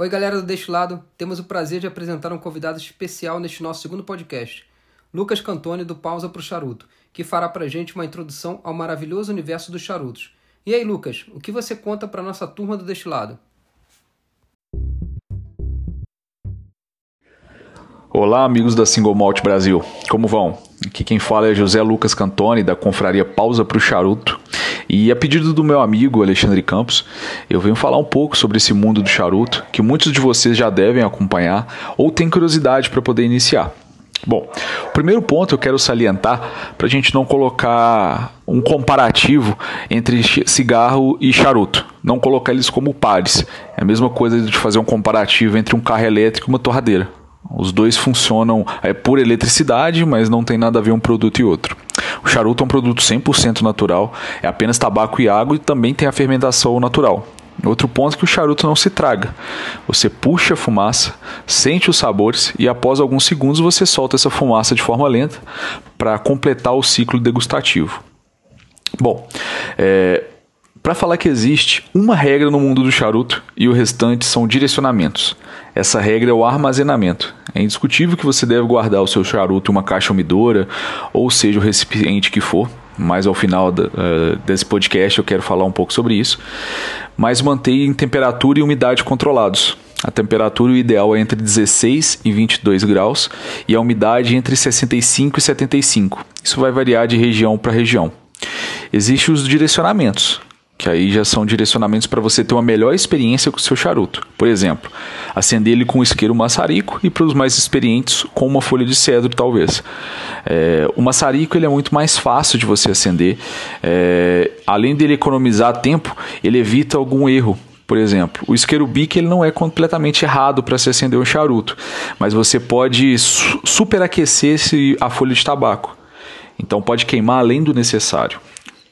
Oi, galera do Deste Lado. Temos o prazer de apresentar um convidado especial neste nosso segundo podcast, Lucas Cantoni, do Pausa pro Charuto, que fará pra gente uma introdução ao maravilhoso universo dos charutos. E aí, Lucas, o que você conta para nossa turma do Deste Lado? Olá, amigos da Single Malt Brasil. Como vão? Aqui quem fala é José Lucas Cantoni, da confraria Pausa pro Charuto. E a pedido do meu amigo Alexandre Campos, eu venho falar um pouco sobre esse mundo do charuto, que muitos de vocês já devem acompanhar ou têm curiosidade para poder iniciar. Bom, o primeiro ponto eu quero salientar para a gente não colocar um comparativo entre cigarro e charuto, não colocar eles como pares. É a mesma coisa de fazer um comparativo entre um carro elétrico e uma torradeira. Os dois funcionam é, por eletricidade, mas não tem nada a ver um produto e outro. O charuto é um produto 100% natural, é apenas tabaco e água e também tem a fermentação natural. Outro ponto é que o charuto não se traga. Você puxa a fumaça, sente os sabores e após alguns segundos você solta essa fumaça de forma lenta para completar o ciclo degustativo. Bom, é, para falar que existe uma regra no mundo do charuto e o restante são direcionamentos. Essa regra é o armazenamento. É indiscutível que você deve guardar o seu charuto em uma caixa umidora, ou seja, o recipiente que for. Mas ao final uh, desse podcast eu quero falar um pouco sobre isso. Mas mantenha em temperatura e umidade controlados. A temperatura ideal é entre 16 e 22 graus e a umidade entre 65 e 75. Isso vai variar de região para região. Existem os direcionamentos que aí já são direcionamentos para você ter uma melhor experiência com o seu charuto. Por exemplo, acender ele com um isqueiro maçarico e para os mais experientes com uma folha de cedro, talvez. É, o maçarico ele é muito mais fácil de você acender. É, além dele economizar tempo, ele evita algum erro. Por exemplo, o isqueiro bique ele não é completamente errado para se acender um charuto, mas você pode su superaquecer a folha de tabaco. Então pode queimar além do necessário.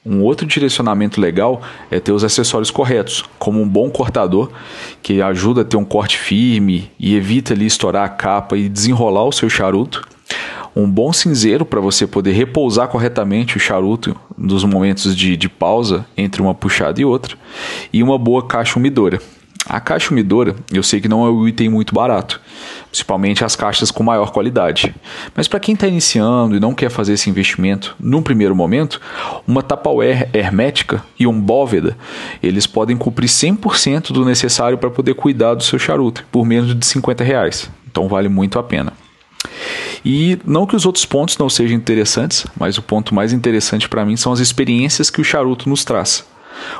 Um outro direcionamento legal é ter os acessórios corretos, como um bom cortador, que ajuda a ter um corte firme e evita ali estourar a capa e desenrolar o seu charuto. Um bom cinzeiro para você poder repousar corretamente o charuto nos momentos de, de pausa entre uma puxada e outra. E uma boa caixa umidora. A caixa umidora, eu sei que não é um item muito barato, principalmente as caixas com maior qualidade. Mas para quem está iniciando e não quer fazer esse investimento num primeiro momento, uma Tupperware hermética e um Bóveda, eles podem cumprir 100% do necessário para poder cuidar do seu charuto por menos de 50 reais. Então vale muito a pena. E não que os outros pontos não sejam interessantes, mas o ponto mais interessante para mim são as experiências que o charuto nos traz.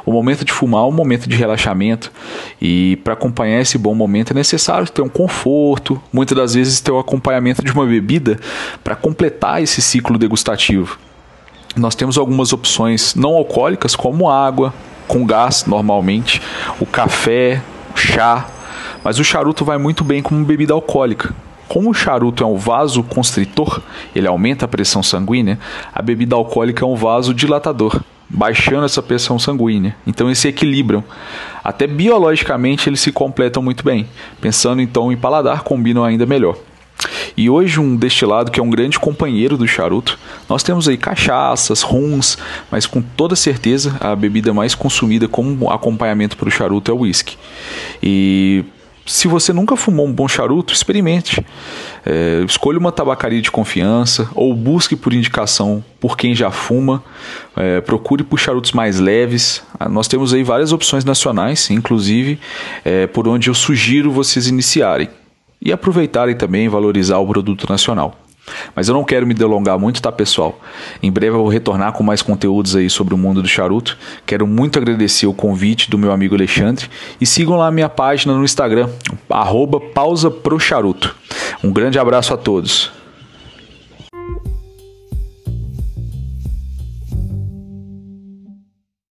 O momento de fumar é um momento de relaxamento e para acompanhar esse bom momento é necessário ter um conforto, muitas das vezes ter o acompanhamento de uma bebida para completar esse ciclo degustativo. Nós temos algumas opções não alcoólicas como água, com gás normalmente, o café, o chá, mas o charuto vai muito bem como bebida alcoólica. Como o charuto é um vaso constritor, ele aumenta a pressão sanguínea, a bebida alcoólica é um vaso dilatador baixando essa pressão sanguínea. Então eles se equilibram. Até biologicamente eles se completam muito bem. Pensando então em paladar, combinam ainda melhor. E hoje um destilado que é um grande companheiro do charuto. Nós temos aí cachaças, rums, mas com toda certeza a bebida mais consumida como acompanhamento para o charuto é o whisky. E se você nunca fumou um bom charuto, experimente. É, escolha uma tabacaria de confiança ou busque por indicação por quem já fuma. É, procure por charutos mais leves. Ah, nós temos aí várias opções nacionais, inclusive é, por onde eu sugiro vocês iniciarem e aproveitarem também valorizar o produto nacional. Mas eu não quero me delongar muito, tá, pessoal? Em breve eu vou retornar com mais conteúdos aí sobre o mundo do charuto. Quero muito agradecer o convite do meu amigo Alexandre e sigam lá a minha página no Instagram, arroba pausa pro charuto. Um grande abraço a todos.